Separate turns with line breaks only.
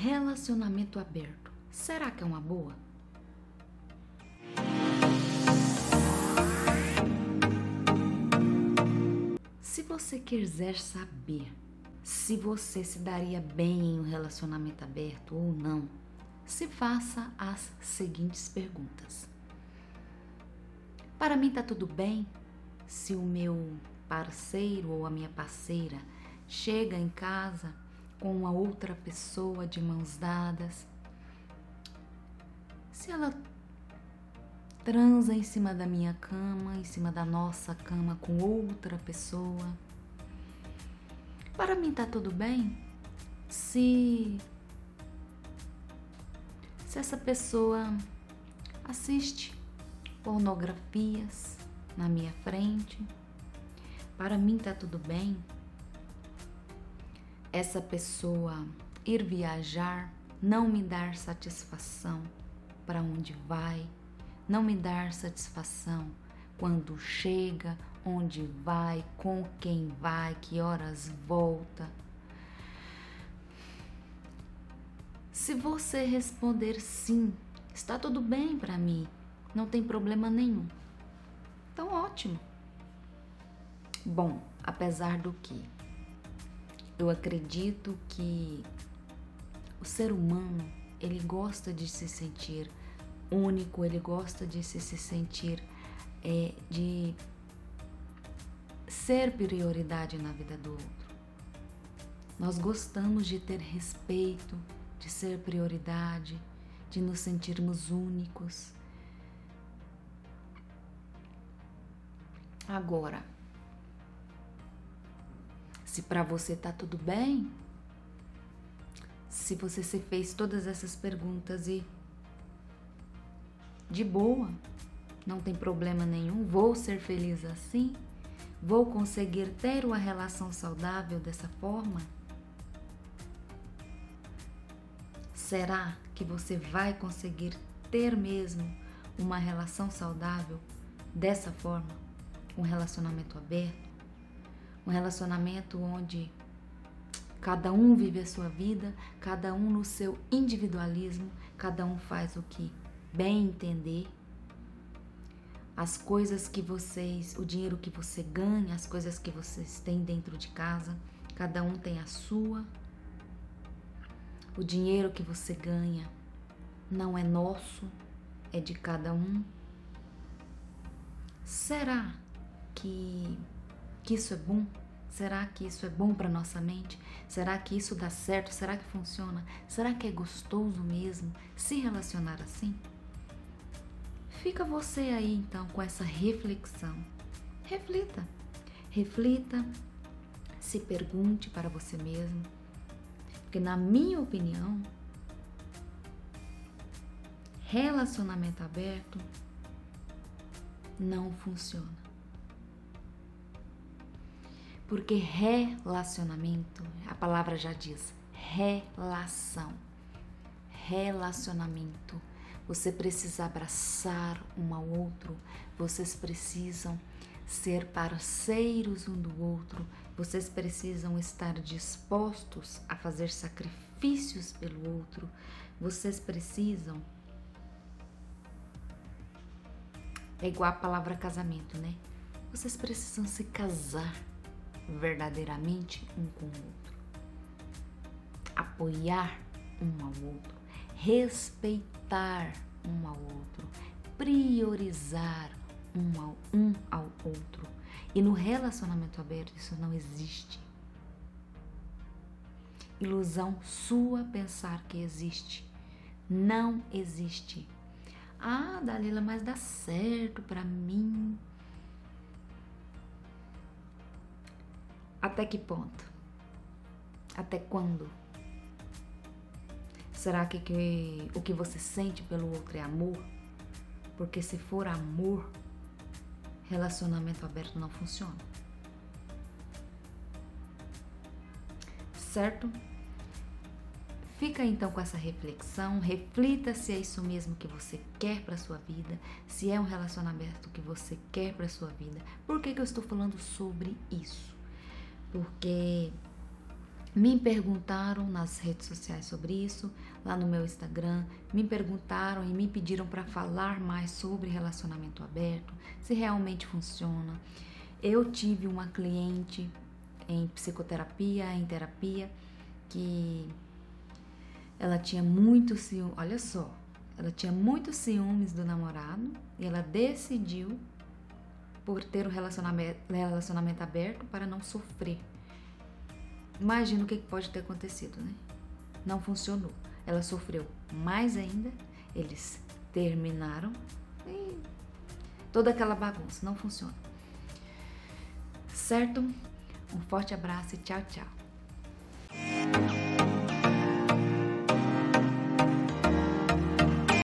Relacionamento aberto. Será que é uma boa? Se você quiser saber se você se daria bem em um relacionamento aberto ou não, se faça as seguintes perguntas. Para mim tá tudo bem se o meu parceiro ou a minha parceira chega em casa com uma outra pessoa de mãos dadas, se ela transa em cima da minha cama, em cima da nossa cama com outra pessoa. Para mim tá tudo bem se se essa pessoa assiste pornografias na minha frente. Para mim tá tudo bem essa pessoa ir viajar, não me dar satisfação para onde vai, não me dar satisfação quando chega, onde vai, com quem vai, que horas volta. Se você responder sim, está tudo bem para mim, não tem problema nenhum. Então, ótimo. Bom, apesar do que eu acredito que o ser humano, ele gosta de se sentir único, ele gosta de se, se sentir é, de ser prioridade na vida do outro. Nós gostamos de ter respeito, de ser prioridade, de nos sentirmos únicos. Agora, se para você tá tudo bem, se você se fez todas essas perguntas e de boa, não tem problema nenhum, vou ser feliz assim, vou conseguir ter uma relação saudável dessa forma? Será que você vai conseguir ter mesmo uma relação saudável dessa forma? Um relacionamento aberto? Um relacionamento onde cada um vive a sua vida, cada um no seu individualismo, cada um faz o que bem entender. As coisas que vocês, o dinheiro que você ganha, as coisas que vocês têm dentro de casa, cada um tem a sua. O dinheiro que você ganha não é nosso, é de cada um. Será que que isso é bom? Será que isso é bom para nossa mente? Será que isso dá certo? Será que funciona? Será que é gostoso mesmo se relacionar assim? Fica você aí então com essa reflexão. Reflita. Reflita, se pergunte para você mesmo. Porque na minha opinião, relacionamento aberto não funciona. Porque relacionamento, a palavra já diz, relação. Relacionamento. Você precisa abraçar um ao outro, vocês precisam ser parceiros um do outro, vocês precisam estar dispostos a fazer sacrifícios pelo outro, vocês precisam. É igual a palavra casamento, né? Vocês precisam se casar verdadeiramente um com o outro, apoiar um ao outro, respeitar um ao outro, priorizar um ao, um ao outro. E no relacionamento aberto isso não existe. Ilusão sua pensar que existe. Não existe. Ah, Dalila, mas dá certo para mim. Até que ponto? Até quando? Será que, que o que você sente pelo outro é amor? Porque se for amor, relacionamento aberto não funciona. Certo? Fica então com essa reflexão, reflita se é isso mesmo que você quer para sua vida, se é um relacionamento que você quer para sua vida. Por que, que eu estou falando sobre isso? Porque Me perguntaram nas redes sociais sobre isso, lá no meu Instagram, me perguntaram e me pediram para falar mais sobre relacionamento aberto, se realmente funciona. Eu tive uma cliente em psicoterapia, em terapia, que ela tinha muito ciúme, olha só, ela tinha muitos ciúmes do namorado e ela decidiu por ter um relacionamento, relacionamento aberto para não sofrer. Imagina o que pode ter acontecido, né? Não funcionou. Ela sofreu mais ainda, eles terminaram e toda aquela bagunça não funciona. Certo? Um forte abraço e tchau, tchau.